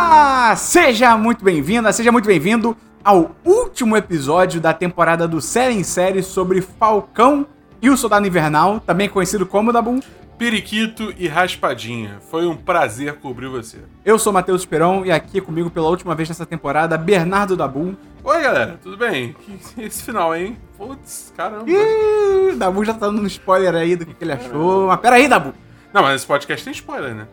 Olá! Seja muito bem-vinda, seja muito bem-vindo ao último episódio da temporada do Série em Série sobre Falcão e o Soldado Invernal, também conhecido como Dabu. Periquito e Raspadinha. Foi um prazer cobrir você. Eu sou Matheus Esperon e aqui comigo pela última vez nessa temporada, Bernardo Dabu. Oi, galera, tudo bem? Esse final, hein? Putz, caramba. Ih, Dabu já tá dando um spoiler aí do que, que ele achou. Mas pera aí, Dabu. Não, mas esse podcast tem spoiler, né?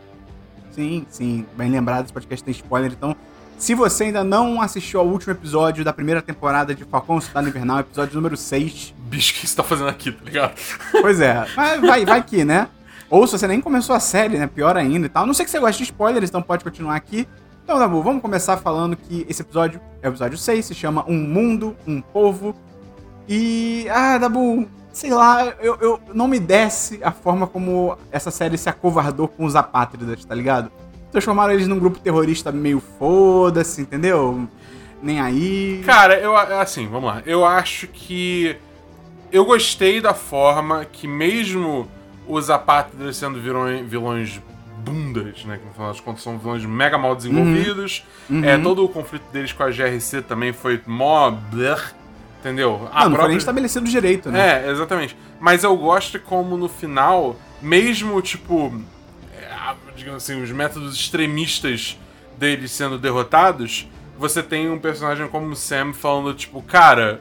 Sim, sim, bem lembrado, esse podcast tem spoiler, então se você ainda não assistiu ao último episódio da primeira temporada de Falcão e Soldado Invernal, episódio número 6, Bicho, o que você tá fazendo aqui, tá ligado? Pois é, mas vai, vai que, né? Ou se você nem começou a série, né? Pior ainda e tal. Não sei que você gosta de spoilers, então pode continuar aqui. Então, Dabu, vamos começar falando que esse episódio é o episódio 6, se chama Um Mundo, Um Povo. E. Ah, Dabu, sei lá, eu, eu não me desce a forma como essa série se acovardou com os apátridas, tá ligado? Transformaram eles num grupo terrorista meio foda-se, entendeu? Nem aí. Cara, eu, assim, vamos lá. Eu acho que. Eu gostei da forma que, mesmo os apátridas sendo vilões, vilões bundas, né? Que no final das contas são vilões mega mal desenvolvidos. É, todo o conflito deles com a GRC também foi mó. blur, entendeu? A não, não foi própria- nem estabelecido direito, né? É, exatamente. Mas eu gosto como no final, mesmo tipo, é, digamos assim, os métodos extremistas deles sendo derrotados, você tem um personagem como o Sam falando tipo, cara,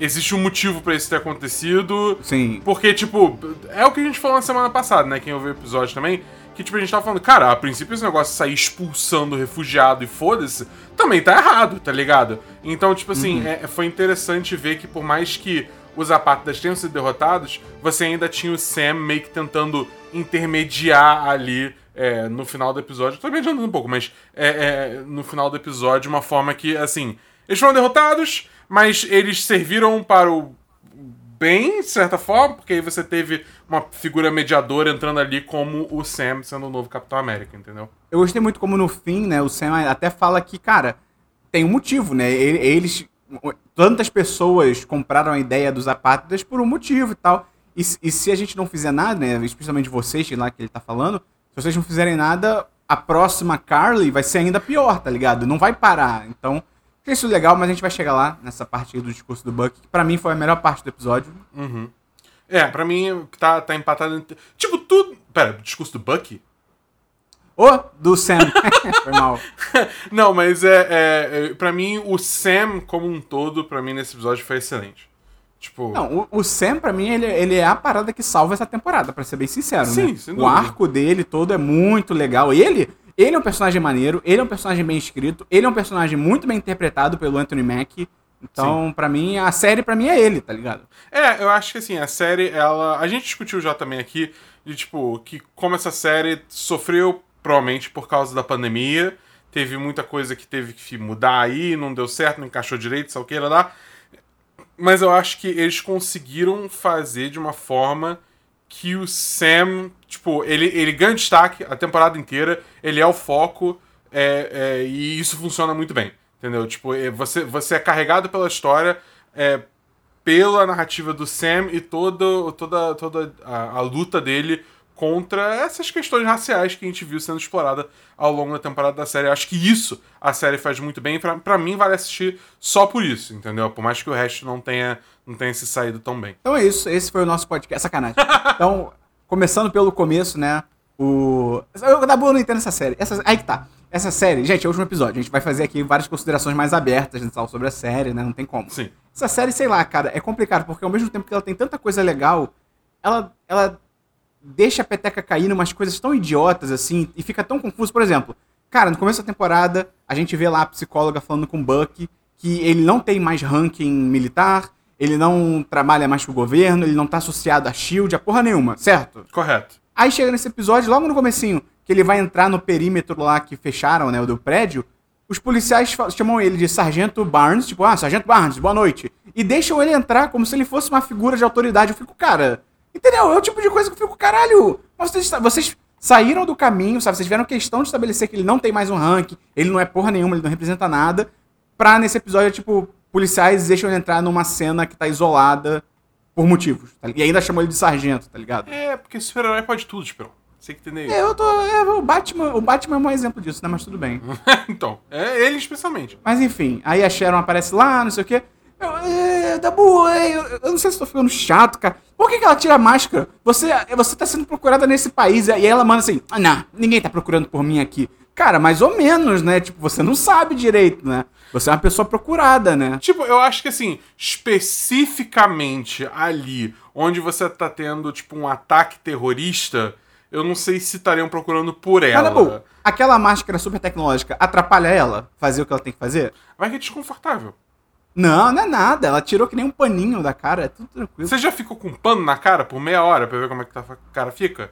existe um motivo pra isso ter acontecido. Sim. Porque, tipo, é o que a gente falou na semana passada, né? Quem ouviu o episódio também. Que, tipo, a gente tava falando, cara, a princípio esse negócio de sair expulsando refugiado e foda-se, também tá errado, tá ligado? Então, tipo assim, é- foi interessante ver que por mais que os apátridas tenham sido derrotados, você ainda tinha o Sam meio que tentando intermediar ali é, no final do episódio. Tô me adiantando um pouco, mas é, é, no final do episódio, uma forma que, assim, eles foram derrotados, mas eles serviram para o bem, de certa forma, porque aí você teve uma figura mediadora entrando ali como o Sam sendo o novo Capitão América, entendeu? Eu gostei muito como no fim, né, o Sam até fala que, cara, tem um motivo, né? Eles. Tantas pessoas compraram a ideia dos apátridas por um motivo e tal. E, e se a gente não fizer nada, né? Especialmente vocês, lá que ele tá falando, se vocês não fizerem nada, a próxima Carly vai ser ainda pior, tá ligado? Não vai parar. Então, achei isso legal, mas a gente vai chegar lá nessa parte aí do discurso do Buck, que pra mim foi a melhor parte do episódio. É, pra mim tá, tá empatado. Tipo, tudo. Pera, o discurso do Bucky? Ô, do Sam. foi mal. Não, mas é, é, é. Pra mim, o Sam como um todo, pra mim, nesse episódio foi excelente. Tipo. Não, o, o Sam, pra mim, ele, ele é a parada que salva essa temporada, pra ser bem sincero, Sim, né? o arco dele todo é muito legal. Ele, ele é um personagem maneiro, ele é um personagem bem escrito, ele é um personagem muito bem interpretado pelo Anthony Mack. Então, pra mim, a série pra mim é ele, tá ligado? É, eu acho que assim, a série, ela. A gente discutiu já também aqui, de tipo, que como essa série sofreu, provavelmente, por causa da pandemia. Teve muita coisa que teve que mudar aí, não deu certo, não encaixou direito, sabe o que lá. Mas eu acho que eles conseguiram fazer de uma forma que o Sam, tipo, ele, ele ganha destaque a temporada inteira, ele é o foco, é, é, e isso funciona muito bem. Entendeu? Tipo, é, você, você é carregado pela história, é, pela narrativa do Sam e toda, toda, toda a, a luta dele contra essas questões raciais que a gente viu sendo explorada ao longo da temporada da série. Eu acho que isso a série faz muito bem. e Pra, pra mim, vale assistir só por isso, entendeu? Por mais que o resto não tenha, não tenha se saído tão bem. Então é isso, esse foi o nosso podcast. Sacanagem. Então, começando pelo começo, né? O. Eu, da boa, não entendo essa série. Essa... Aí que tá. Essa série, gente, é o último episódio. A gente vai fazer aqui várias considerações mais abertas né, tal, sobre a série, né? Não tem como. Sim. Essa série, sei lá, cara, é complicado, porque ao mesmo tempo que ela tem tanta coisa legal, ela, ela deixa a peteca cair umas coisas tão idiotas, assim, e fica tão confuso. Por exemplo, cara, no começo da temporada, a gente vê lá a psicóloga falando com o Buck que ele não tem mais ranking militar, ele não trabalha mais pro governo, ele não tá associado a SHIELD, a porra nenhuma, certo? Correto. Aí chega nesse episódio, logo no comecinho, que ele vai entrar no perímetro lá que fecharam, né, o do prédio, os policiais chamam ele de Sargento Barnes, tipo, ah, Sargento Barnes, boa noite. E deixam ele entrar como se ele fosse uma figura de autoridade. Eu fico, cara, entendeu? É o tipo de coisa que eu fico, caralho, vocês, vocês saíram do caminho, sabe? Vocês tiveram questão de estabelecer que ele não tem mais um ranking, ele não é porra nenhuma, ele não representa nada, pra nesse episódio, tipo, policiais deixam ele entrar numa cena que tá isolada por motivos. tá? E ainda chamam ele de sargento, tá ligado? É, porque super-herói pode tudo, Esperão. Sei que entendeu. É, eu tô. É, o Batman. O Batman é um exemplo disso, né? Mas tudo bem. então, é ele especialmente. Mas enfim, aí a Sharon aparece lá, não sei o quê. Eu, é, Dabu, é, eu, eu não sei se tô ficando chato, cara. Por que, que ela tira a máscara? Você, você tá sendo procurada nesse país. E ela manda assim: ah, não, ninguém tá procurando por mim aqui. Cara, mais ou menos, né? Tipo, você não sabe direito, né? Você é uma pessoa procurada, né? Tipo, eu acho que assim, especificamente ali, onde você tá tendo, tipo, um ataque terrorista, eu não sei se estariam procurando por ela. Mas, Dabu, aquela máscara super tecnológica atrapalha ela fazer o que ela tem que fazer? Vai que é desconfortável. Não, não é nada. Ela tirou que nem um paninho da cara, é tudo tranquilo. Você já ficou com um pano na cara por meia hora pra ver como é que tá a cara fica?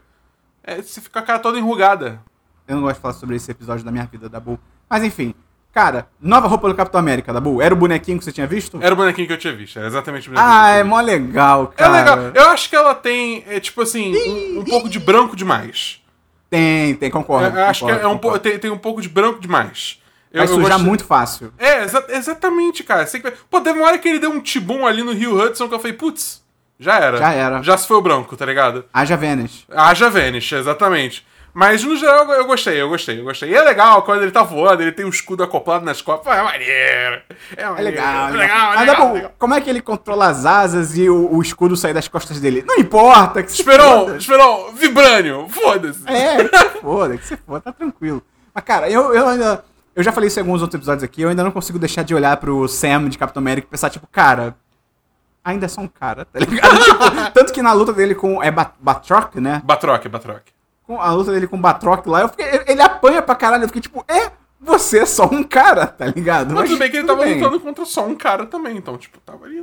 É, você fica a cara toda enrugada. Eu não gosto de falar sobre esse episódio da minha vida, Dabu. Mas enfim, cara, nova roupa do Capitão América, Dabu. Era o bonequinho que você tinha visto? Era o bonequinho que eu tinha visto, era exatamente o bonequinho. Ah, que é mó legal, cara. É legal. Eu acho que ela tem, é, tipo assim, um, um pouco de branco demais. Tem, tem, concordo. Eu acho que concordo, é um tem, tem um pouco de branco demais. Eu, Vai eu sujar gosto- muito fácil. É, exa- exatamente, cara. Você Pô, teve uma hora que ele deu um tibum ali no Rio Hudson que eu falei, putz, já era. Já era. Já se foi o branco, tá ligado? Haja Vênus. Haja Vanish, exatamente. Mas no geral eu eu gostei, eu gostei, eu gostei. E é legal quando ele tá voando, ele tem o escudo acoplado nas costas. É maneiro. É, É maneiro, legal, é né? legal, é Mas, legal, Dabu, legal. como é que ele controla as asas e o, o escudo sair das costas dele? Não importa, que Esperon, foda. Esperon, Vibrânio, foda-se. É, que se foda, que se foda, tá tranquilo. Mas, cara, eu, eu ainda. Eu já falei isso em alguns outros episódios aqui, eu ainda não consigo deixar de olhar pro Sam de Capitão América e pensar, tipo, cara. Ainda é só um cara, tá ligado? tipo, tanto que na luta dele com. É Bat- Batroc, né? Batroc, Batroc. Com a luta dele com o Batroc lá, eu fiquei, ele- apanha pra caralho. Eu fiquei tipo, é, você é só um cara, tá ligado? Mas tudo bem que ele tava bem. lutando contra só um cara também, então, tipo, tava ali.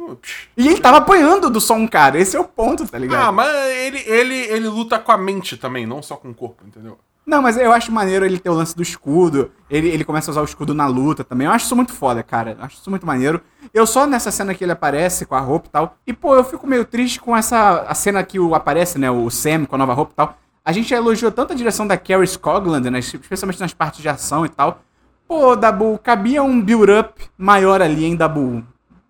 E ele tava apanhando do só um cara, esse é o ponto, tá ligado? Ah, mas ele, ele, ele luta com a mente também, não só com o corpo, entendeu? Não, mas eu acho maneiro ele ter o lance do escudo. Ele, ele começa a usar o escudo na luta também. Eu acho isso muito foda, cara. Eu acho isso muito maneiro. Eu só nessa cena que ele aparece com a roupa e tal. E, pô, eu fico meio triste com essa a cena que o aparece, né? O Sam com a nova roupa e tal. A gente já elogiou tanto a direção da Carrie Scogland, né? Especialmente nas partes de ação e tal. Pô, Dabu, cabia um build-up maior ali, hein, Dabu?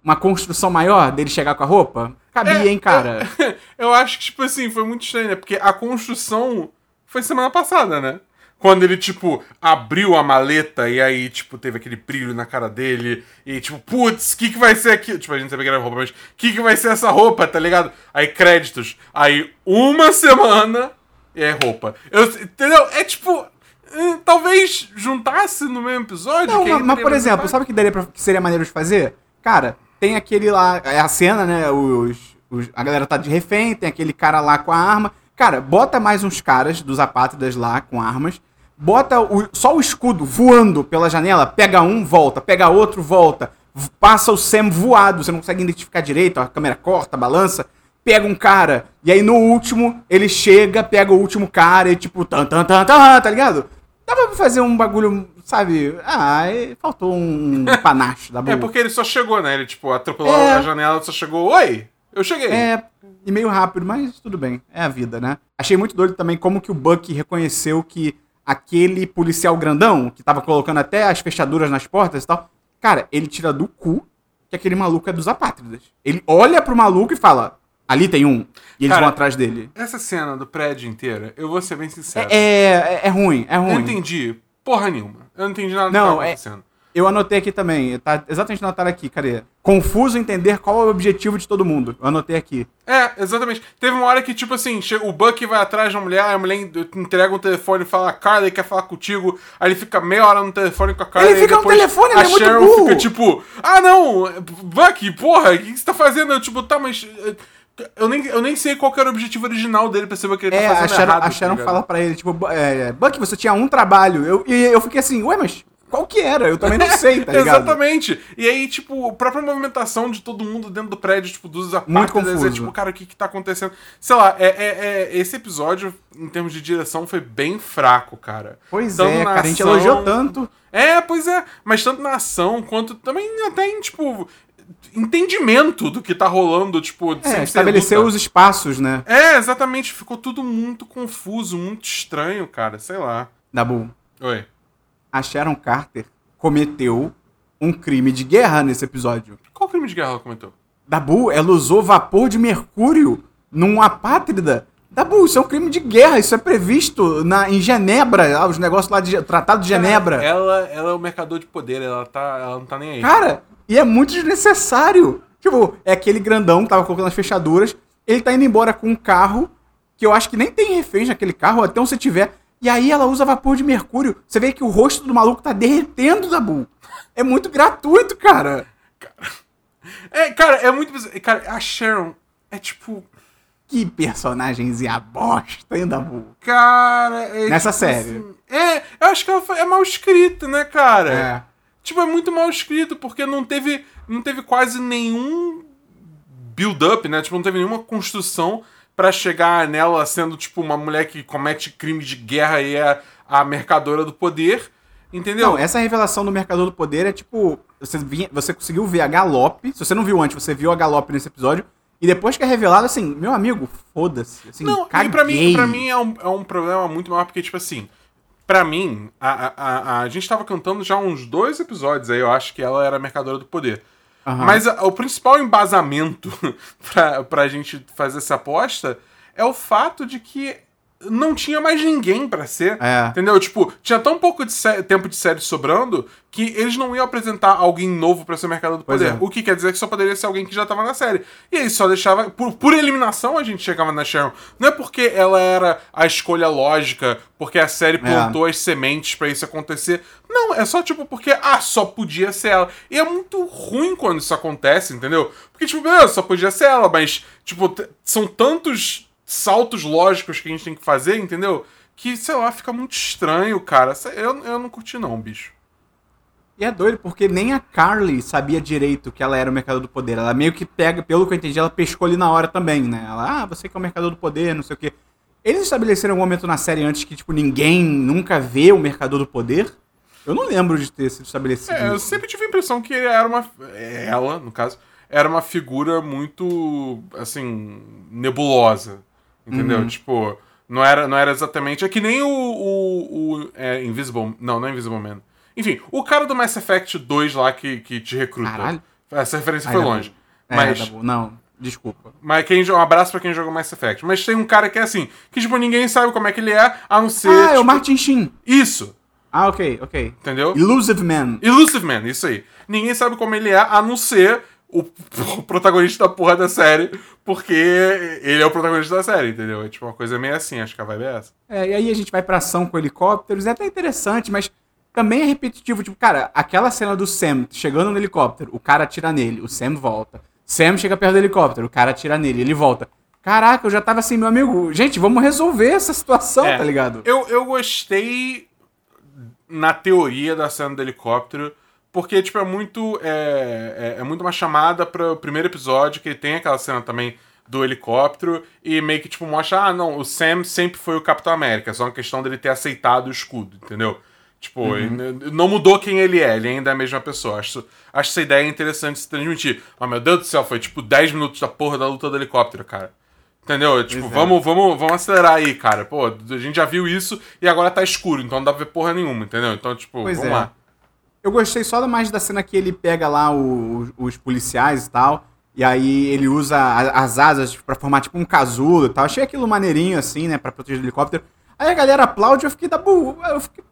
Uma construção maior dele chegar com a roupa? Cabia, É, hein, cara? Eu acho que, tipo assim, foi muito estranho, né? Porque a construção foi semana passada, né? Quando ele, tipo, abriu a maleta e aí, tipo, teve aquele brilho na cara dele. E, tipo, putz, o que, que vai ser aqui? Tipo, a gente sabia que era roupa, mas o que, que vai ser essa roupa, tá ligado? Aí, créditos. Aí, uma semana e é roupa. Eu, entendeu? É tipo. eh, Talvez juntasse no mesmo episódio. Não, mas, mas, por exemplo, sabe o que, daria pra, que seria maneiro de fazer? Cara, tem aquele lá, é a cena, né? Os, os- a galera tá de refém, tem aquele cara lá com a arma. Cara, bota mais uns caras dos apátridas lá com armas. Bota o- só o escudo voando pela janela, pega um, volta, pega outro, volta. Passa o Sam voado, você não consegue identificar direito, a câmera corta, balança. Pega um cara, e aí no último, ele chega, pega o último cara e tipo, tan, tan, tan, tan, tá ligado? Dava pra fazer um bagulho, sabe? Ah, faltou um panache da boa. É porque ele só chegou, né? Ele, tipo, atropelou É. a janela só chegou. Oi! Eu cheguei. É, e meio rápido, mas tudo bem. É a vida, né? Achei muito doido também como que o Buck reconheceu que aquele policial grandão, que tava colocando até as fechaduras nas portas e tal, cara, ele tira do cu que aquele maluco é dos apátridas. Ele olha pro maluco e fala, ali tem um. E eles Cara, vão atrás dele. Essa cena do prédio inteira, eu vou ser bem sincero. É, é, é ruim, é eu ruim. não entendi porra nenhuma. Eu não entendi nada do que Não, tava é- acontecendo. Eu anotei aqui também, tá exatamente anotado aqui, cadê? Confuso entender qual é o objetivo de todo mundo. Eu anotei aqui. É, exatamente. Teve uma hora que, tipo assim, o Buck vai atrás da mulher, a mulher entrega um telefone e fala, Carly quer falar contigo. Aí ele fica meia hora no telefone com a Carly. Ele fica no telefone, ele a é muito Sharon burro. fica tipo, ah não, Buck, porra, o que, você tá fazendo? Eu, tipo, tá, mas. Eu nem, eu nem sei qual era o objetivo original dele pra saber que ele É, tá a fazendo Sharon, errado. a tá Sharon ligado? fala pra ele, tipo, "Bu- é, Buck, você tinha um trabalho. Eu, e eu fiquei assim, ué, mas qual que era? Eu também não sei, tá ligado? Exatamente. E aí, tipo, a própria movimentação de todo mundo dentro do prédio, tipo, dos apátridas, é tipo, cara, o que que tá acontecendo? Sei lá, é, é- é- esse episódio, em termos de direção, foi bem fraco, cara. Pois Tanto é, cara, a gente ação- elogiou tanto. É, pois é. Mas tanto na ação, quanto também até em, tipo, entendimento do que tá rolando, tipo, É, luta. os espaços, né? É, exatamente. Ficou tudo muito confuso, muito estranho, cara. Sei lá. Dabu, Oi. A Sharon Carter cometeu um crime de guerra nesse episódio. Qual crime de guerra ela comentou? Dabu, ela usou vapor de mercúrio num apátrida Dabu, isso é um crime de guerra, isso é previsto na, em Genebra, os negócios lá de Tratado de Genebra. Ela, ela é o mercador de poder, ela, tá, ela não tá nem aí. Cara, e é muito desnecessário. Tipo, é aquele grandão que tava colocando as fechaduras, ele tá indo embora com um carro, que eu acho que nem tem reféns naquele carro, até onde você tiver. E aí ela usa vapor de mercúrio. Você vê que o rosto do maluco tá derretendo, Dabu. É muito gratuito, cara. É, cara, é muito. Cara, a Sharon é tipo. Que personagemzinha bosta, hein, Dabu? Cara, é. Nessa tipo série. assim, é, eu acho que ela é mal escrita, né, cara? É. Tipo, é muito mal escrito, porque não teve, não teve quase nenhum build-up, né? Tipo, não teve nenhuma construção pra chegar nela sendo, tipo, uma mulher que comete crime de guerra e é a mercadora do poder. Entendeu? Não, essa revelação do Mercador do Poder é tipo. Você, vinha- você conseguiu ver a galope. Se você não viu antes, você viu a galope nesse episódio. E depois que é revelado, assim, meu amigo, foda-se. Assim, Não, e pra mim, pra mim é, um, é um problema muito maior, porque, tipo assim, pra mim, a, a, a, a gente tava cantando já uns dois episódios aí, eu acho que ela era a mercadora do poder. Aham. Mas o principal embasamento pra, pra gente fazer essa aposta é o fato de que não tinha mais ninguém pra ser. É. Entendeu? Tipo, tinha tão pouco de tempo de série sobrando que eles não iam apresentar alguém novo pra ser o mercador do poder. é. O que quer dizer que só poderia ser alguém que já tava na série. E aí só deixava. Por, por eliminação a gente chegava na Sharon. Não é porque ela era a escolha lógica, porque a série plantou as sementes pra isso acontecer. Não, é só tipo porque, ah, só podia ser ela. E é muito ruim quando isso acontece, entendeu? Porque, tipo, beleza, só podia ser ela, mas, tipo, são tantos saltos lógicos que a gente tem que fazer, entendeu? Que, sei lá, fica muito estranho, cara. Eu, eu não curti, não, bicho. E é doido, porque nem a Carly sabia direito que ela era o Mercador do Poder. Ela meio que pega, pelo que eu entendi, ela pescou ali na hora também, né? Ela, ah, você que é o Mercador do Poder, não sei o quê. Eles estabeleceram algum momento na série antes que, tipo, ninguém nunca vê o Mercador do Poder? Eu não lembro de ter sido estabelecido. É, eu sempre tive a impressão que era uma. Ela, no caso, era uma figura muito, assim, nebulosa. Entendeu? Uhum. Tipo, não era, não era exatamente. É que nem o. o, o é, Invisible. Não, não é Invisible Man. Enfim, o cara do Mass Effect 2 lá que, que te recruta. Caralho. Essa referência Ai, foi longe. É, mas. Não, desculpa. Mas quem, um abraço pra quem jogou Mass Effect. Mas tem um cara que é assim, que tipo, ninguém sabe como é que ele é, a não ser. ah, é tipo, o Martin Sheen. Isso, Ah, ok, ok. entendeu? Illusive Man. Elusive Man, isso aí. Ninguém sabe como ele é, a não ser o, o protagonista da porra da série, porque ele é o protagonista da série, entendeu? É tipo uma coisa meio assim, acho que a vibe é essa. É, e aí a gente vai pra ação com helicópteros, é até interessante, mas também é repetitivo. Tipo, cara, aquela cena do Sam chegando no helicóptero, o cara atira nele, o Sam volta. Sam chega perto do helicóptero, o cara atira nele, ele volta. Caraca, eu já tava assim, meu amigo, gente, vamos resolver essa situação, É, tá ligado? Eu, eu gostei na teoria da cena do helicóptero, porque, tipo, é muito. É, é, é muito uma chamada para o primeiro episódio, que tem aquela cena também do helicóptero, e meio que, tipo, mostra, ah, não, o Sam sempre foi o Capitão América, é só uma questão dele ter aceitado o escudo, entendeu? Tipo, ele não mudou quem ele é, ele ainda é a mesma pessoa. Acho, acho essa ideia interessante de se transmitir. Mas, meu Deus do céu, foi tipo 10 minutos da porra da luta do helicóptero, cara. Entendeu? Tipo, Pois é. vamos, vamos, vamos acelerar aí, cara. Pô, a gente já viu isso e agora tá escuro, então não dá pra ver porra nenhuma, entendeu? Então, tipo, Pois vamos é. lá. Eu gostei só mais da cena que ele pega lá o- os policiais e tal. E aí ele usa as asas pra formar tipo um casulo e tal. Achei aquilo maneirinho assim, né? Pra proteger o helicóptero. Aí a galera aplaude, eu fiquei da bu. Eu fiquei.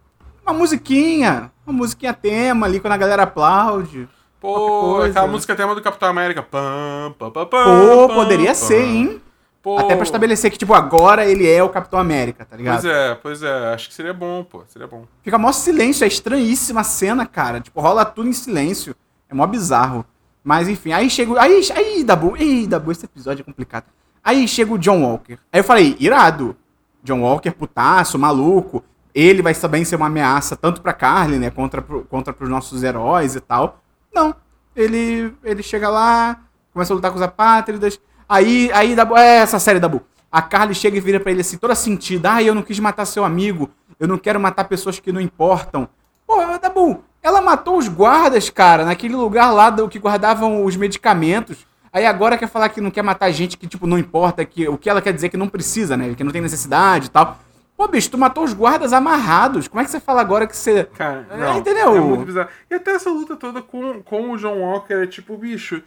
Uma musiquinha. Uma musiquinha tema ali quando a galera aplaude. Pô, aquela música tema do Capitão América. Pam, pam, pam, Pô, poderia pam. ser, hein? Pô, Até pra estabelecer que, tipo, agora ele é o Capitão América, tá ligado? Pois é, pois é. Acho que seria bom, pô. Seria bom. Fica mó silêncio, é estranhíssima a cena, cara. Tipo, rola tudo em silêncio. É mó bizarro. Mas enfim, aí chega. Aí, aí, Dabu, ei, Dabu, esse episódio é complicado. Aí chega o John Walker. Aí eu falei, irado. John Walker, putaço, maluco. Ele vai também ser uma ameaça tanto pra Carly, né? Contra, contra pros nossos heróis e tal. Não. Ele, ele chega lá, começa a lutar com os apátridas. Aí, aí, Dabu, é essa série, Dabu. A Carly chega e vira pra ele assim, toda sentida. Ah, eu não quis matar seu amigo. Eu não quero matar pessoas que não importam. Pô, Dabu, ela matou os guardas, cara, naquele lugar lá do que guardavam os medicamentos. Aí agora quer falar que não quer matar gente que, tipo, não importa, que o que ela quer dizer é que não precisa, né? Que não tem necessidade e tal. Pô, bicho, tu matou os guardas amarrados. Como é que você fala agora que você. Cara, É, não, entendeu? É muito bizarro. E até essa luta toda com, com o John Walker é tipo, bicho.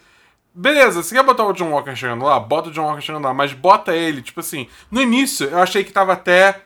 Beleza, você quer botar o John Walker chegando lá? Bota o John Walker chegando lá, mas bota ele, tipo assim. No início, eu achei que tava até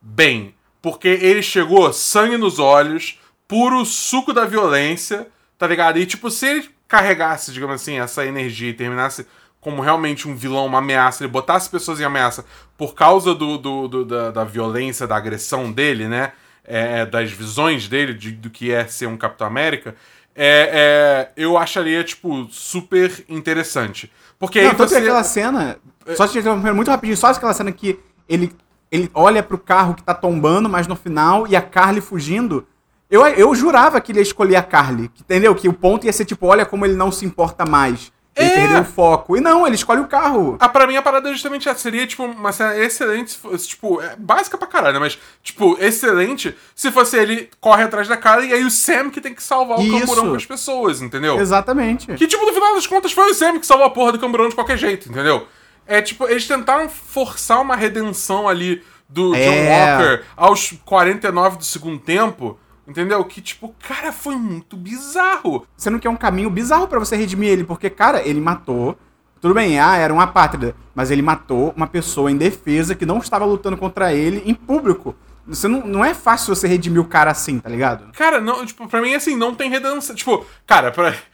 bem. Porque ele chegou sangue nos olhos, puro suco da violência, tá ligado? E, tipo, se ele carregasse, digamos assim, essa energia e terminasse como realmente um vilão, uma ameaça, ele botasse pessoas em ameaça por causa do, do, do da, da, violência, da agressão dele, né? É, das visões dele de, do que é ser um Capitão América é, é, eu acharia, tipo, super interessante. Porque Não, aí você... aquela cena, só te interrompendo muito rapidinho, só aquela cena que ele, ele olha pro carro que tá tombando, mas no final, e a Carly fugindo... Eu, eu jurava que ele ia escolher a Carly, entendeu? Que o ponto ia ser tipo, olha como ele não se importa mais. Ele é. perdeu o foco. E não, ele escolhe o carro. Ah, pra mim a parada é justamente essa. Seria, tipo, uma cena excelente, se fosse, tipo, é básica pra caralho, mas, tipo, excelente se fosse ele corre atrás da cara e aí o Sam que tem que salvar o camburão com as pessoas, entendeu? Exatamente. Que, tipo, no final das contas foi o Sam que salvou a porra do camburão de qualquer jeito, entendeu? É, tipo, eles tentaram forçar uma redenção ali do é. John Walker aos 49 do segundo tempo Entendeu? Que, tipo, cara, foi muito bizarro. Você não quer um caminho bizarro para você redimir ele, porque, cara, ele matou. Tudo bem, ah, era uma pátria, mas ele matou uma pessoa em defesa que não estava lutando contra ele em público. Você não, não é fácil você redimir o cara assim, tá ligado? Cara, não, tipo, pra mim, assim, não tem redenção. Tipo, cara, pra.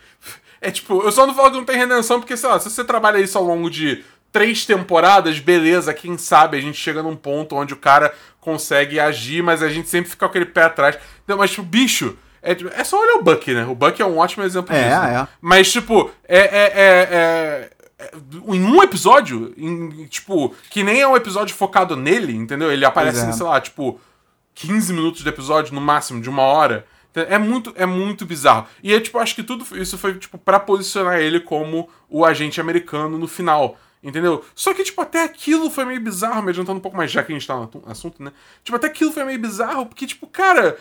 É tipo, eu só não falo que não tem redenção porque, sei lá, se você trabalha isso ao longo de três temporadas, beleza, quem sabe a gente chega num ponto onde o cara consegue agir, mas a gente sempre fica com aquele pé atrás. Não, mas, tipo, bicho, é, é só olhar o Buck, né? O Buck é um ótimo exemplo é, disso. Né? É. Mas, tipo, é, é, é, é, em um episódio, em, tipo, que nem é um episódio focado nele, entendeu? Ele aparece, é. sei lá, tipo, 15 minutos de episódio, no máximo, de uma hora. É muito, é muito bizarro. E eu, tipo, acho que tudo isso foi, tipo, pra posicionar ele como o agente americano no final. Entendeu? Só que, tipo, até aquilo foi meio bizarro, me adiantando um pouco mais, já que a gente tá no assunto, né? Tipo, até aquilo foi meio bizarro, porque, tipo, cara,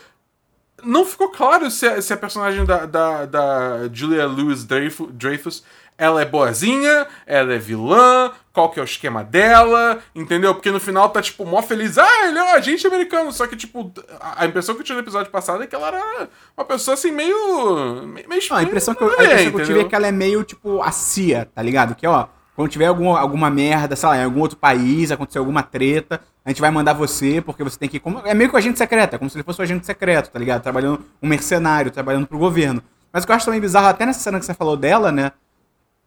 não ficou claro se a, se a personagem da, da, da Julia Louis Dreyfus ela é boazinha, ela é vilã, qual que é o esquema dela, entendeu? Porque no final tá, tipo, mó feliz, ah, ele é um agente americano, só que, tipo, a impressão que eu tive no episódio passado é que ela era uma pessoa, assim, meio... meio não, a impressão que eu, a impressão que eu tive é que ela é meio, tipo, a CIA, tá ligado? Que, ó, quando tiver algum, alguma merda, sei lá, em algum outro país, acontecer alguma treta, a gente vai mandar você, porque você tem que. Como, é meio que o agente secreto, é como se ele fosse um agente secreto, tá ligado? Trabalhando, um mercenário, trabalhando pro governo. Mas o que eu acho também bizarro, até nessa cena que você falou dela, né?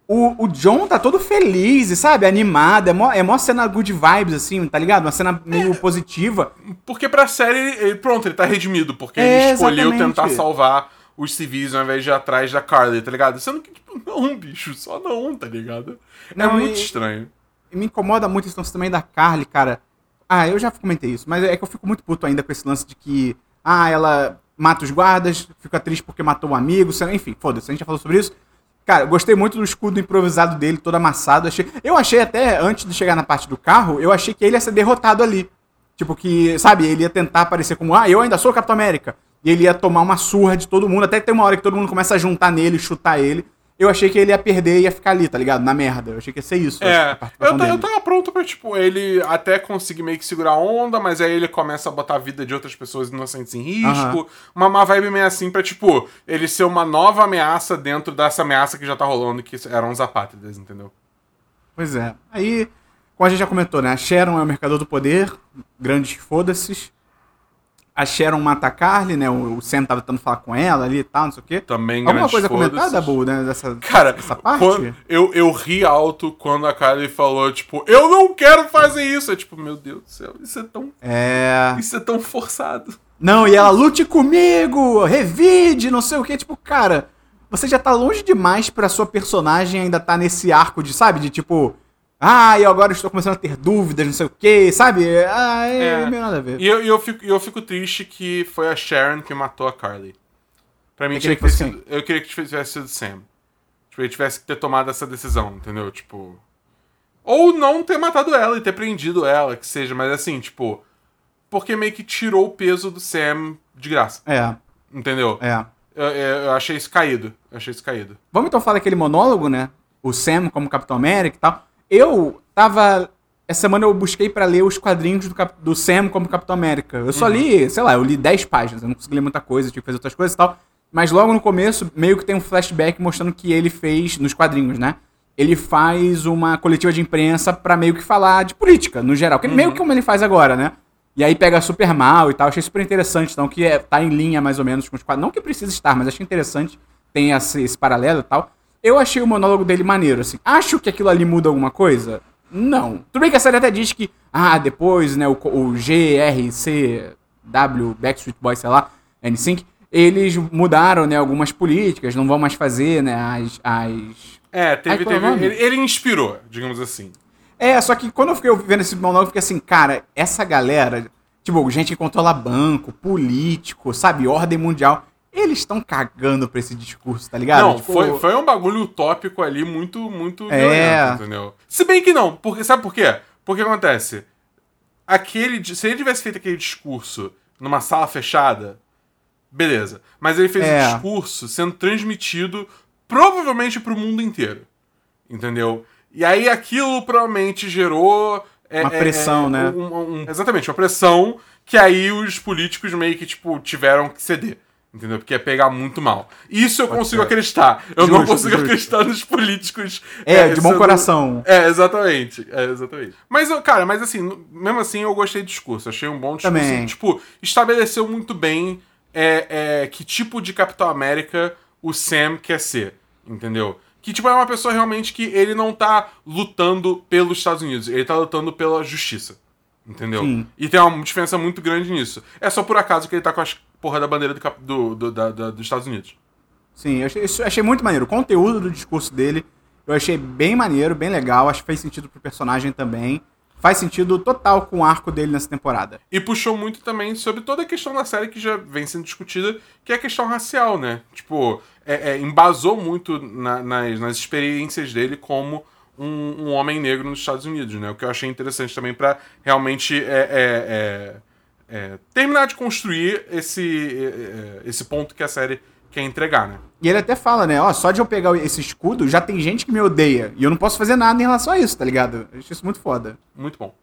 O, o John tá todo feliz, sabe? Animado. É mó, é mó cena good vibes, assim, tá ligado? Uma cena meio é, positiva. Porque pra série, ele, pronto, ele tá redimido. Porque é, ele escolheu exatamente. tentar salvar os civis ao invés de ir atrás da Carly, tá ligado? Sendo que, tipo, não, bicho, só não, tá ligado? É não, é muito e, estranho. Me incomoda muito isso também da Carly, cara. Ah, eu já comentei isso, mas é que eu fico muito puto ainda com esse lance de que, ah, ela mata os guardas, fica triste porque matou um amigo, enfim, foda-se, a gente já falou sobre isso. Cara, gostei muito do escudo improvisado dele, todo amassado. Achei... Eu achei até, antes de chegar na parte do carro, eu achei que ele ia ser derrotado ali. Tipo que, sabe, ele ia tentar aparecer como, ah, eu ainda sou o Capitão América. E ele ia tomar uma surra de todo mundo, até tem uma hora que todo mundo começa a juntar nele, chutar ele eu achei que ele ia perder e ia ficar ali, tá ligado? Na merda. Eu achei que ia ser isso. É, eu, eu tava pronto pra, tipo, ele até conseguir meio que segurar a onda, mas aí ele começa a botar a vida de outras pessoas inocentes em risco. Uhum. Uma, uma vibe meio assim pra, tipo, ele ser uma nova ameaça dentro dessa ameaça que já tá rolando, que eram os apátridas, entendeu? Pois é. Aí, como a gente já comentou, né? A Sharon é o mercador do poder, grandes foda-se a Sharon mata a Carly, né? O, Sam tava tentando falar com ela ali e tal, não sei o quê. Também Alguma coisa comentada, Bu, né? Dessa, Cara, dessa parte? Quando, eu, eu ri alto quando a Carly falou, tipo, eu não quero fazer isso. É tipo, meu Deus do céu, isso é tão. É. Isso é tão forçado. Não, e ela lute comigo, revide, não sei o quê. Tipo, cara, você já tá longe demais pra sua personagem ainda tá nesse arco de, sabe, de tipo ah, eu agora estou começando a ter dúvidas, não sei o que, sabe? Ah, é, é. meio nada a ver. E eu, eu, fico, eu fico triste que foi a Sharon que matou a Carly. Pra mim, eu queria que, sido, eu queria que tivesse sido Sam. Tipo, ele tivesse que ter tomado essa decisão, entendeu? Tipo. Ou não ter matado ela e ter prendido ela, que seja, mas assim, tipo. Porque meio que tirou o peso do Sam de graça. É. Entendeu? É. Eu, eu, eu achei isso caído. Eu achei isso caído. Vamos então falar daquele monólogo, né? O Sam como Capitão América e tal. Eu tava. Essa semana eu busquei para ler os quadrinhos do, Cap... do Sam como Capitão América. Eu só uhum. li, sei lá, eu li 10 páginas, eu não consegui ler muita coisa, tive que fazer outras coisas e tal. Mas logo no começo, meio que tem um flashback mostrando que ele fez nos quadrinhos, né? ele faz uma coletiva de imprensa pra meio que falar de política, no geral. Que meio que como ele faz agora, né? E aí pega super mal e tal. Achei super interessante, então, que é, tá em linha mais ou menos com os quadros. Não que precisa estar, mas achei interessante. Tem esse, esse paralelo e tal. Eu achei o monólogo dele maneiro, assim. Acho que aquilo ali muda alguma coisa? Não. Tudo bem que a série até diz que, ah, depois, né, o, o GRCW, Backstreet Boys, sei lá, NSYNC, eles mudaram, né, algumas políticas, não vão mais fazer, né, as... as... É, teve, Ai, é teve ele, ele inspirou, digamos assim. É, só que quando eu fiquei vendo esse monólogo, eu fiquei assim, cara, essa galera, tipo, gente que controla banco, político, sabe, ordem mundial, eles estão cagando pra esse discurso, tá ligado? não, Tipo, foi, foi um bagulho utópico ali muito, muito É. violento, entendeu? Se bem que não, porque, sabe por quê? Porque acontece, aquele, se ele tivesse feito aquele discurso numa sala fechada, beleza. Mas ele fez É. o discurso sendo transmitido provavelmente pro mundo inteiro, entendeu? E aí aquilo provavelmente gerou... é, Uma é, pressão, é, né? um- um- exatamente, uma pressão que aí os políticos meio que, tipo, tiveram que ceder. Entendeu? Porque ia pegar muito mal. Isso eu consigo ser. acreditar. Eu não Justo, consigo justo. acreditar nos políticos. É, de bom sendo- coração. É, exatamente. É, exatamente. Mas, eu- cara, mas assim, mesmo assim eu gostei do discurso. Achei um bom discurso. Também. Tipo, estabeleceu muito bem é, é, que tipo de Capitão América o Sam quer ser. Entendeu? Que, tipo, é uma pessoa realmente que ele não tá lutando pelos Estados Unidos. Ele tá lutando pela justiça. Entendeu? Sim. E tem uma diferença muito grande nisso. É só por acaso que ele tá com a porra da bandeira do, do- do- da- da- dos Estados Unidos. Sim, eu achei, eu achei muito maneiro. O conteúdo do discurso dele eu achei bem maneiro, bem legal. Acho que fez sentido pro personagem também. Faz sentido total com o arco dele nessa temporada. E puxou muito também sobre toda a questão da série que já vem sendo discutida, que é a questão racial, né? Tipo, é, é, embasou muito na- nas, nas experiências dele como um, um homem negro nos Estados Unidos, né? O que eu achei interessante também pra realmente é, é, é, é, terminar de construir esse, é, é, esse ponto que a série quer entregar, né? E ele até fala, né? Ó, só de eu pegar esse escudo, já tem gente que me odeia. E eu não posso fazer nada em relação a isso, tá ligado? Eu achei isso muito foda. Muito bom.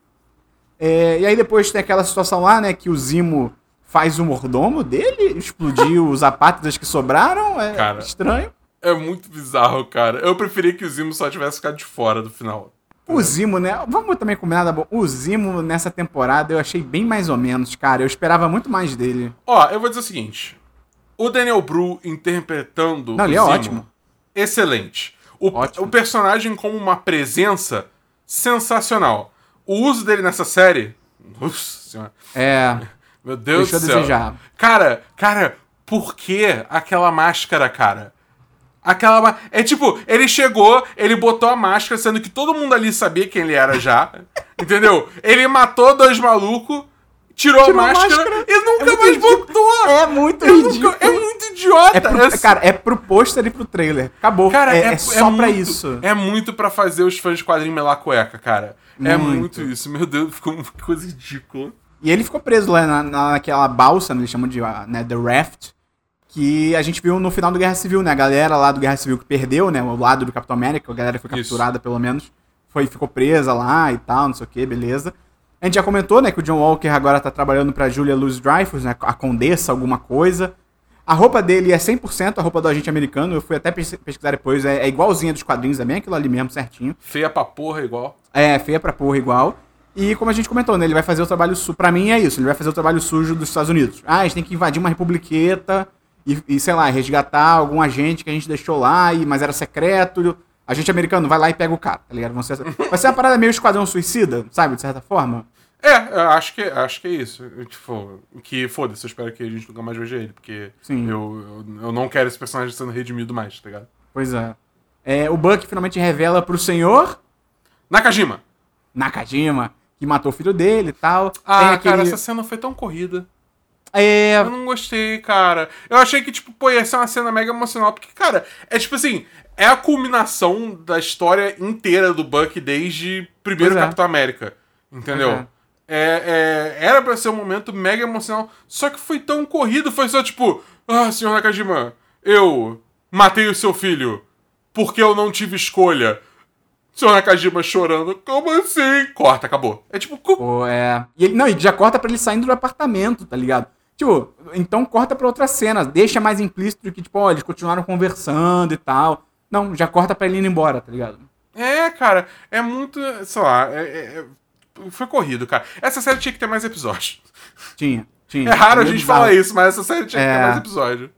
E aí depois tem aquela situação lá, né? Que o Zimo faz o mordomo dele explodir os apátridas que sobraram. É Cara. estranho. É muito bizarro, cara. Eu preferia que o Zimo só tivesse ficado de fora do final. O Zimo, né? Vamos também combinar, da bo- o Zimo nessa temporada eu achei bem mais ou menos, cara. Eu esperava muito mais dele. Ó, eu vou dizer o seguinte. O Daniel Bru interpretando Não, o ele é Zimo, ótimo. Excelente. O, Ótimo. o personagem como uma presença sensacional. O uso dele nessa série... Nossa senhora. É. Meu Deus do céu. desejar. Cara, cara, por que aquela máscara, cara? Aquela ma- É tipo, ele chegou, ele botou a máscara, sendo que todo mundo ali sabia quem ele era já. entendeu? Ele matou dois malucos, tirou, Tirou a a máscara, máscara. e nunca É mais ridículo. voltou. É muito Eu ridículo. nunca- é muito idiota. É pro, Eu- cara, é pro pôster e pro trailer. Acabou. Cara, é, é, é só pra muito- isso. É muito pra fazer os fãs de quadrinho melar cueca, cara. É Muito. muito isso. Meu Deus, ficou uma coisa ridícula. E ele ficou preso lá na, na- naquela balsa, né, eles chamam de ah, né, The Raft, que a gente viu no final do Guerra Civil, né? A galera lá do Guerra Civil que perdeu, né? O lado do Capitão América, a galera que foi Isso. capturada pelo menos, foi, ficou presa lá e tal, não sei o que, beleza. A gente já comentou, né, que o John Walker agora tá trabalhando pra Julia Louis-Dreyfus, né? A Condessa, alguma coisa. A roupa dele é 100% a roupa do agente americano, eu fui até pes- pesquisar depois, é, é igualzinha dos quadrinhos, é bem aquilo ali mesmo, certinho. Feia pra porra, igual. É, feia pra porra igual. E como a gente comentou, né? Ele vai fazer o trabalho sujo. Pra mim é isso, ele vai fazer o trabalho sujo dos Estados Unidos. Ah, a gente tem que invadir uma republiqueta e, e, sei lá, resgatar algum agente que a gente deixou lá, e, mas era secreto. Agente americano vai lá e pega o cara, tá ligado? Ser- vai ser uma parada meio esquadrão suicida, sabe? De certa forma. É, acho que, acho que é isso. Tipo, que foda-se, eu espero que a gente nunca mais veja ele, porque Sim. eu, eu, eu não quero esse personagem sendo redimido mais, tá ligado? Pois é. É, o Buck finalmente revela pro senhor Nakajima! Nakajima que matou o filho dele e tal. Ah, aquele- cara, essa cena foi tão corrida. É, Eu não gostei, cara. Eu achei que, tipo, pô, ia ser uma cena mega emocional, porque, cara, é tipo assim, é a culminação da história inteira do Buck desde primeiro é. Capitão América. Entendeu? Pois É, é, era pra ser um momento mega emocional, só que foi tão corrido, foi só tipo, ah, senhor Nakajima, eu matei o seu filho porque eu não tive escolha. Senhor Nakajima chorando, como assim? Corta, acabou. É tipo, Pô, é. E ele, não, e já corta pra ele saindo do apartamento, tá ligado? Tipo, então corta pra outra cena. Deixa mais implícito que, tipo, ó, eles continuaram conversando e tal. Não, já corta pra ele indo embora, tá ligado? É, cara, é muito. Sei lá, é, é, é foi corrido, cara. Essa série tinha que ter mais episódios. Tinha, tinha. É raro a gente falar isso, mas essa série tinha que ter é. mais episódios.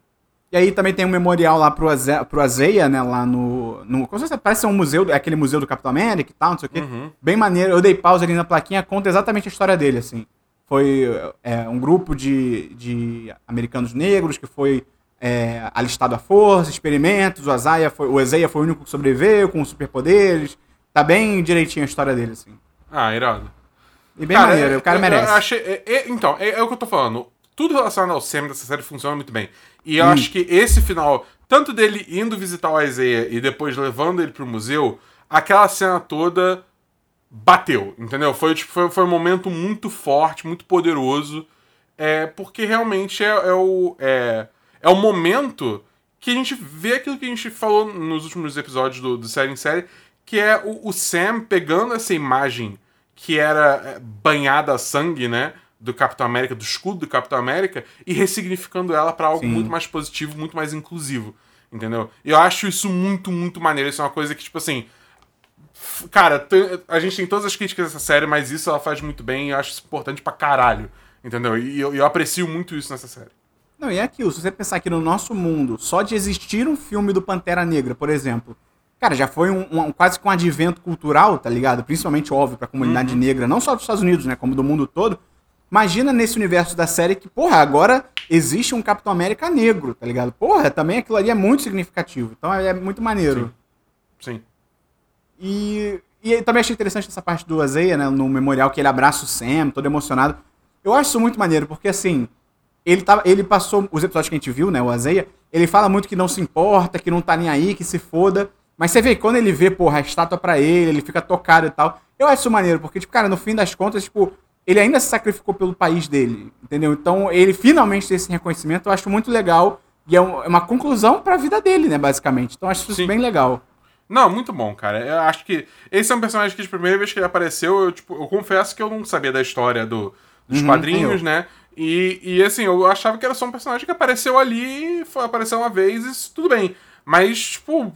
E aí também tem um memorial lá pro, Aze pro Azeia, né? Lá no. no como se parece um museu, é aquele museu do Capitão América e tal, não sei o quê. Uhum. Bem maneiro. Eu dei pausa ali na plaquinha, conta exatamente a história dele, assim. Foi é, um grupo de, de americanos negros que foi é, alistado à força, experimentos. O Azaia foi, o Azeia foi o único que sobreviveu com superpoderes. Tá bem direitinho a história dele, assim. Ah, irado. E bem cara, maneiro, o cara merece. Achei, é, é, então, é, é, o que eu tô falando. Tudo relacionado ao Sam dessa série funciona muito bem. E eu hum. acho que esse final, tanto dele indo visitar o Isaiah e depois levando ele pro museu, aquela cena toda bateu, entendeu? Foi, tipo, foi, foi um momento muito forte, muito poderoso. É, porque realmente é, é o. É, é o momento que a gente vê aquilo que a gente falou nos últimos episódios do, do série em série, que é o, o Sam pegando essa imagem que era é, banhada a sangue, né? Do Capitão América, do escudo do Capitão América, e ressignificando ela para algo Sim. muito mais positivo, muito mais inclusivo. Entendeu? E eu acho isso muito, muito maneiro. Isso é uma coisa que, tipo assim. Cara, a gente tem todas as críticas dessa série, mas isso ela faz muito bem e eu acho isso importante pra caralho. Entendeu? E eu, eu aprecio muito isso nessa série. Não, e é aquilo, se você pensar que no nosso mundo, só de existir um filme do Pantera Negra, por exemplo, Cara, já foi um, um, quase que um advento cultural, tá ligado? Principalmente, óbvio, pra comunidade uhum. negra, não só dos Estados Unidos, né? Como do mundo todo. Imagina nesse universo da série que, porra, agora existe um Capitão América negro, tá ligado? Porra, também aquilo ali é muito significativo. Então é, é muito maneiro. Sim. Sim. E, e também achei interessante essa parte do Azeia, né? No memorial que ele abraça o Sam, todo emocionado. Eu acho isso muito maneiro, porque assim, ele, tava, ele passou os episódios que a gente viu, né? O Azeia, ele fala muito que não se importa, que não tá nem aí, que se foda. Mas você vê, quando ele vê, porra, a estátua pra ele, ele fica tocado e tal. Eu acho isso maneiro, porque, tipo, cara, no fim das contas, tipo, ele ainda se sacrificou pelo país dele, entendeu? Então, ele finalmente ter esse reconhecimento, eu acho muito legal. E é, é uma conclusão pra vida dele, né, basicamente. Então, eu acho isso Sim. bem legal. Não, muito bom, cara. Eu acho que esse é um personagem que, de primeira vez que ele apareceu, eu, tipo, eu confesso que eu não sabia da história do, dos uhum, quadrinhos, né? E, e, assim, eu achava que era só um personagem que apareceu ali, foi, apareceu uma vez e tudo bem. Mas, tipo,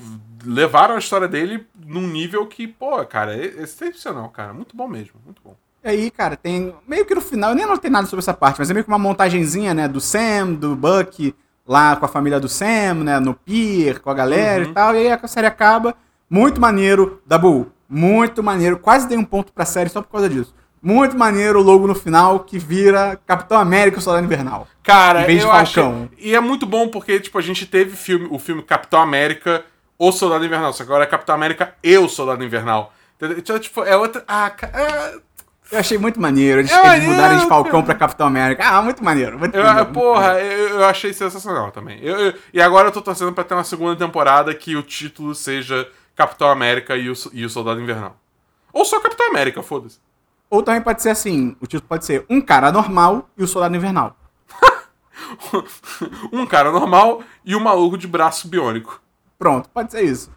levaram a história dele num nível que, pô, cara, é excepcional, cara. Muito bom mesmo, muito bom. E aí, cara, tem. Meio que no final, eu nem anotei nada sobre essa parte, mas é meio que uma montagenzinha, né? Do Sam, do Buck, lá com a família do Sam, né? No pier, com a galera uhum. e tal. E aí a série acaba. Muito maneiro, Dabu. Muito maneiro. Quase dei um ponto pra série só por causa disso. Muito maneiro o logo no final que vira Capitão América o Soldado Invernal. Cara, em vez de Falcão. Acho, e é muito bom porque, tipo, a gente teve filme, o filme Capitão América, o Soldado Invernal. Só que agora é Capitão América e o Soldado Invernal. Então, tipo, é outra. Ah, é... Eu achei muito maneiro eles, é eles mudarem de Falcão pra Capitão América. Ah, muito maneiro. Muito eu, maneiro, porra, muito eu, eu, achei sensacional também. Eu, eu, e agora eu tô torcendo pra ter uma segunda temporada que o título seja Capitão América e o, e o Soldado Invernal. Ou só Capitão América, foda-se. Ou também pode ser assim: o título pode ser Um Cara Normal e o Soldado Invernal. um cara normal e o um maluco de braço biônico. Pronto, pode ser isso.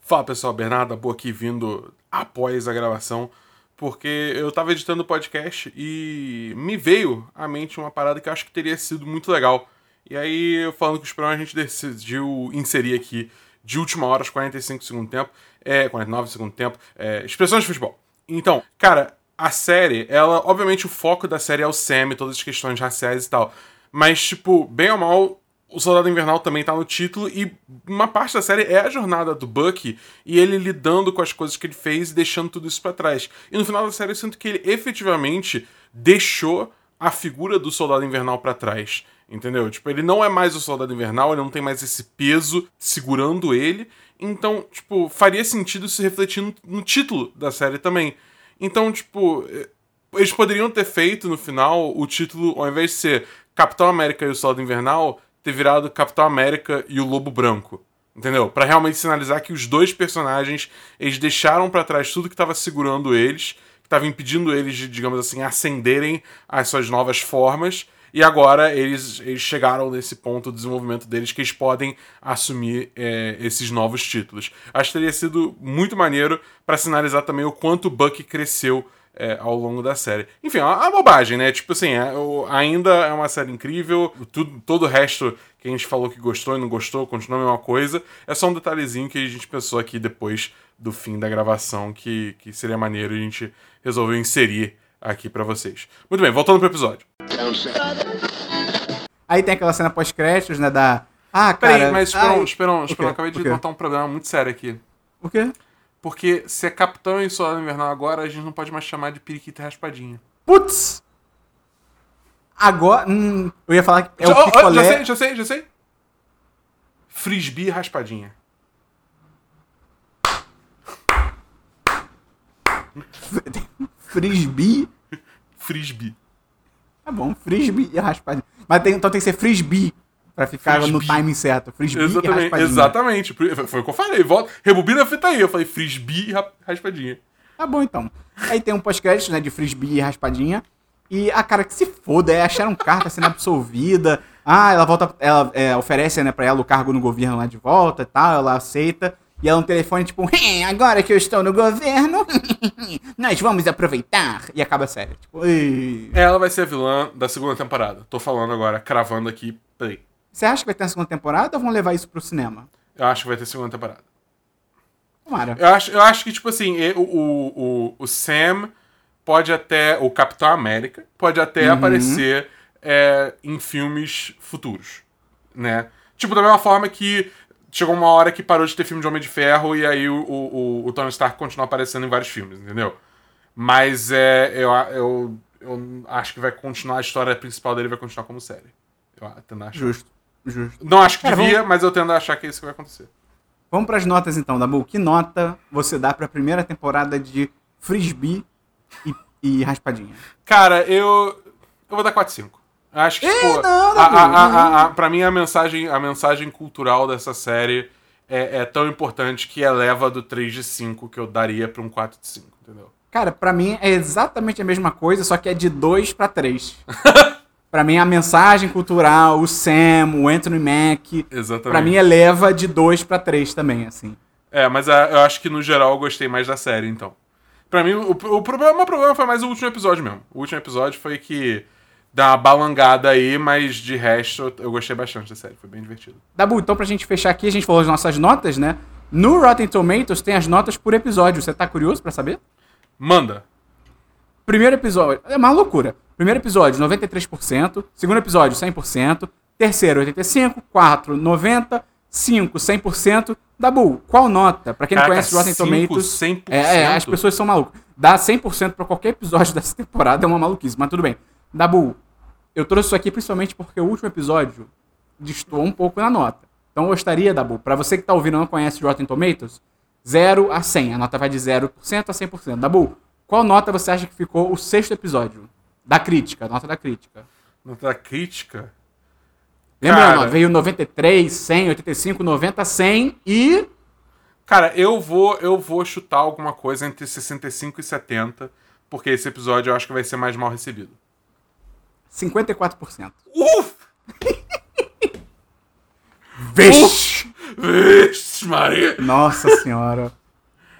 Fala pessoal, Bernardo Boa aqui vindo após a gravação, porque eu tava editando o podcast e me veio à mente uma parada que eu acho que teria sido muito legal. E aí, falando com os Esperão, a gente decidiu inserir aqui de última hora, aos 45 segundo tempo, é, 49 segundo tempo, é, expressões de futebol. Então, cara, a série, ela, obviamente, o foco da série é o Sam, todas as questões raciais e tal. Mas, tipo, bem ou mal, o Soldado Invernal também tá no título e uma parte da série é a jornada do Bucky e ele lidando com as coisas que ele fez e deixando tudo isso para trás. E no final da série eu sinto que ele efetivamente deixou a figura do Soldado Invernal para trás. Entendeu? Tipo, ele não é mais o Soldado Invernal, ele não tem mais esse peso segurando ele. Então, tipo, faria sentido se refletir no, no título da série também. Então, tipo, eh, eles poderiam ter feito no final o título, ao invés de ser Capitão América e o Soldado Invernal, ter virado Capitão América e o Lobo Branco. Entendeu? Para realmente sinalizar que os dois personagens, eles deixaram para trás tudo que estava segurando eles, que estava impedindo eles de, digamos assim, ascenderem às suas novas formas e agora eles, eles chegaram nesse ponto do desenvolvimento deles que eles podem assumir é, esses novos títulos. Acho que teria sido muito maneiro para sinalizar também o quanto o Buck cresceu é, ao longo da série. Enfim, é uma bobagem, né? Tipo assim, é, o, ainda é uma série incrível, tudo, todo o resto que a gente falou que gostou e não gostou continua a mesma coisa. É só um detalhezinho que a gente pensou aqui depois do fim da gravação que, que seria maneiro a gente resolveu inserir aqui para vocês. Muito bem, voltando pro episódio. Aí tem aquela cena pós-créditos, né, da... Ah, Peraí, cara... mas espera, um, espera, espera, acabei de notar um problema muito sério aqui. O quê? Porque se é Capitão e Soldado Invernal agora, a gente não pode mais chamar de periquita raspadinha. Putz! Agora... Hum, eu ia falar que é já, o picolé... já sei, já sei, já sei. Frisbee raspadinha. Frisbee... Frisbee. Tá bom, frisbee e raspadinha. Mas tem- então tem que ser frisbee pra ficar no Frisbee. timing certo. Frisbee e Exatamente, raspadinha. exatamente. Foi o que eu falei. Volta, rebobina a fita aí. Eu falei frisbee e ra- raspadinha. Tá bom, então. Aí tem um pós-crédito, né, de frisbee e raspadinha. E a cara que se foda, é acharam carta sendo absolvida. Ah, ela volta, ela é, oferece, né, pra ela o cargo no governo lá de volta e tal, ela aceita. E ela no telefone, tipo, "Hum, agora que eu estou no governo, nós vamos aproveitar. E acaba a série. Tipo, "Ei". Ela vai ser a vilã da segunda temporada. Tô falando agora, cravando aqui. Peraí. Você acha que vai ter uma segunda temporada ou vão levar isso pro cinema? Eu acho que vai ter segunda temporada. Tomara. Eu acho, eu acho que, tipo assim, o, o, o, Sam pode até. O Capitão América pode até aparecer é, em filmes futuros. Né? Tipo, da mesma forma que chegou uma hora que parou de ter filme de Homem de Ferro e aí o, o, o Tony Stark continua aparecendo em vários filmes, entendeu? Mas é, eu, eu, eu acho que vai continuar, a história principal dele vai continuar como série. Eu tendo a achar. Justo, justo. Não acho que Cara, devia, mas eu tendo a achar que é isso que vai acontecer. Vamos pras notas então, Dabu. Que nota você dá pra primeira temporada de Frisbee e, e Raspadinha? Cara, eu. Eu vou dar 4-5. Acho que, Ih, tipo, não, a, Dabu, a, a, não. a, a- pra mim a mensagem, a mensagem cultural dessa série é, é tão importante que eleva do 3 de 5 que eu daria pra um 4 de 5, entendeu? Cara, pra mim é exatamente a mesma coisa, só que é de 2 pra 3. pra mim a mensagem cultural, o Sam, o Anthony Mack, Exatamente. pra mim eleva de 2 pra 3 também, assim. É, mas a- eu acho que no geral eu gostei mais da série, então. Pra mim, o, o problema, o problema foi mais o último episódio mesmo. O último episódio foi que dá uma balangada aí, mas de resto eu, gostei bastante da série. Foi bem divertido. Dabu, então pra gente fechar aqui, a gente falou as nossas notas, né? No Rotten Tomatoes tem as notas por episódio. Você tá curioso pra saber? Manda. Primeiro episódio, é uma loucura. Primeiro episódio, 93%. Segundo episódio, 100%. Terceiro, 85%. Quarto, 90%. 5, 100%. Dabu, qual nota? Pra quem não Caraca, conhece Rotten 5, Tomatoes... 100%? É, é, as pessoas são malucas. Dá 100% pra qualquer episódio dessa temporada é uma maluquice, mas tudo bem. Dabu, eu trouxe isso aqui principalmente porque o último episódio destoou um pouco na nota. Então eu gostaria, Dabu, pra você que tá ouvindo e não conhece Rotten Tomatoes, 0 a 100. A nota vai de 0% a 100%. Dabu, qual nota você acha que ficou o sexto episódio? Da crítica, nota da crítica. Nota da crítica. Lembrando, Cara. veio 93, 100, 85, 90, 100 e... Cara, eu vou, eu vou chutar alguma coisa entre 65 e 70, porque esse episódio eu acho que vai ser mais mal recebido. 54%. Uf! Vixe! Vixe, Maria! Nossa senhora.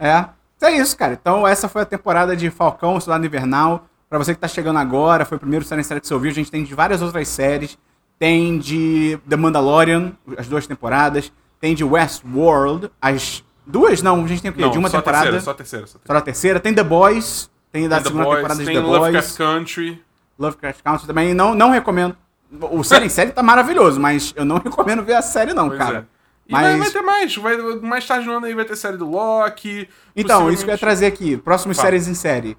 É. É isso, cara. Então, essa foi a temporada de Falcão, Soldado Invernal. Pra você que tá chegando agora, foi o primeiro série série que você ouviu. A gente tem de várias outras séries. Tem de The Mandalorian, as duas temporadas. Tem de Westworld, as duas? Não, a gente tem o quê? Não, de uma só a temporada. terceira, só a terceira. Só a Só terceira. da terceira. Tem The Boys. Tem da Tem segunda Boys, temporada de tem The Lovecraft Boys. Country. Lovecraft Country também. Não, não recomendo. O série em série tá maravilhoso, mas eu não recomendo ver a série, não, Pois cara. é. E vai, Mas- vai ter mais. Vai, mais tarde no ano aí vai ter série do Loki. Então, isso que eu ia trazer aqui. Próximos Fala. séries em série.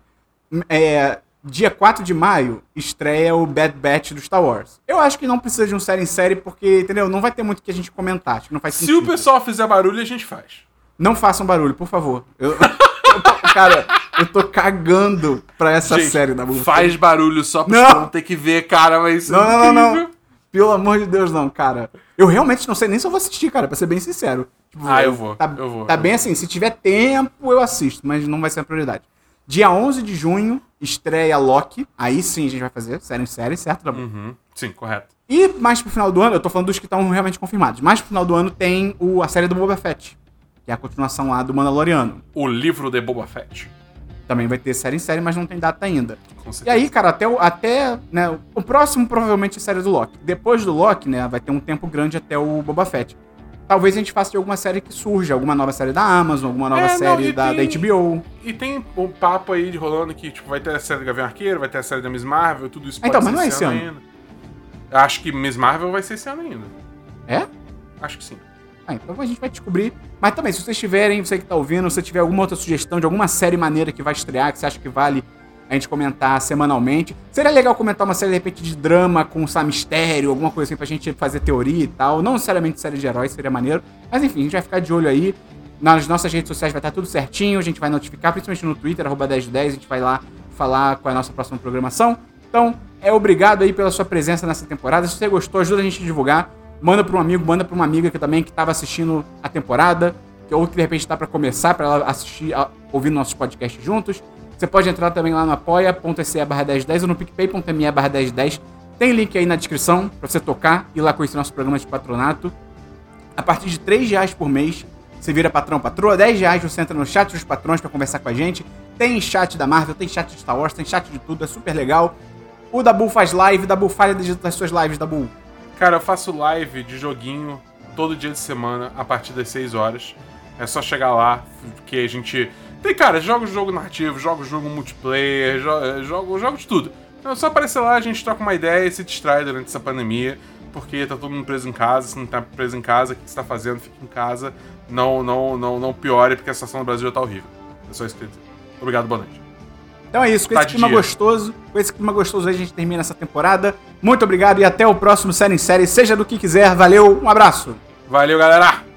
É, dia 4 de maio estreia o Bad Batch do Star Wars. Eu acho que não precisa de um série em série, porque, entendeu? Não vai ter muito que a gente comentar. Acho que não faz Se sentido. o pessoal fizer barulho, a gente faz. Não façam barulho, por favor. Eu, cara, eu tô cagando pra essa Gente, série da Faz barulho só pra Não. não ter que ver, cara, mas isso é Não, não, não, não. Pelo amor de Deus, não, cara. Eu realmente não sei nem se eu vou assistir, cara, pra ser bem sincero. Tipo, Ah, eu vou, Tá, eu vou, Tá eu bem vou. assim, se tiver tempo, eu assisto, mas não vai ser a prioridade. Dia 11 de junho, estreia Loki. Aí sim a gente vai fazer, série em série, certo? Dabu? Uhum. Sim, correto. E mais pro final do ano, eu tô falando dos que estão realmente confirmados. Mais pro final do ano tem o, a série do Boba Fett, que é a continuação lá do Mandaloriano. O livro de Boba Fett. Também vai ter série em série, mas não tem data ainda. E aí, cara, até, o, até né, o próximo provavelmente é a série do Loki. Depois do Loki, né, vai ter um tempo grande até o Boba Fett. Talvez a gente faça de alguma série que surja, alguma nova série da Amazon, alguma nova É, não, série e da, tem- da HBO. E tem um papo aí de rolando que, tipo, vai ter a série do Gavião Arqueiro, vai ter a série da Miss Marvel, tudo isso Ah, então, mas não é esse ano. ainda. Eu Acho que Miss Marvel vai ser esse ano ainda. É? Acho que sim. Ah, então a gente vai descobrir. Mas também, se vocês tiverem, você que tá ouvindo, se tiver alguma outra sugestão de alguma série maneira que vai estrear, que você acha que vale a gente comentar semanalmente. Seria legal comentar uma série, de repente, de drama com, sabe, mistério, alguma coisa assim pra gente fazer teoria e tal. Não necessariamente série de heróis, seria maneiro. Mas enfim, a gente vai ficar de olho aí. Nas nossas redes sociais vai estar tudo certinho, a gente vai notificar, principalmente no Twitter, arroba 1010, a gente vai lá falar é a nossa próxima programação. Então, é obrigado aí pela sua presença nessa temporada. Se você gostou, ajuda a gente a divulgar. Manda para um amigo, manda para uma amiga que também que estava assistindo a temporada, que ou que de repente está para começar, para ela assistir, a- ouvir nossos podcasts juntos. Você pode entrar também lá no apoia.se barra 1010 ou no picpay.me barra 1010. Tem link aí na descrição para você tocar e lá conhecer nosso programa de patronato. A partir de 3 reais por mês, você vira patrão patroa. 10 reais você entra no chat dos patrões para conversar com a gente. Tem chat da Marvel, tem chat de Star Wars, tem chat de tudo, é super legal. O Dabu faz live, Dabu faz das suas lives, Dabu. Cara, eu faço live de joguinho todo dia de semana, a partir das 6 horas. É só chegar lá, que a gente. Tem, cara, jogo jogo narrativo, jogo jogo multiplayer, jo- jogo, jogo de tudo. Então é só aparecer lá, a gente troca uma ideia e se distrai durante essa pandemia, porque tá todo mundo preso em casa, se não tá preso em casa, o que você tá fazendo? Fica em casa, não, não, não, não piore, porque a situação no Brasil já tá horrível. É só isso que eu. Obrigado, boa noite. Então é isso, com Tá esse clima dia. gostoso, com esse clima gostoso aí a gente termina essa temporada. Muito obrigado e até o próximo Série em Série, seja do que quiser. Valeu, um abraço! Valeu, galera!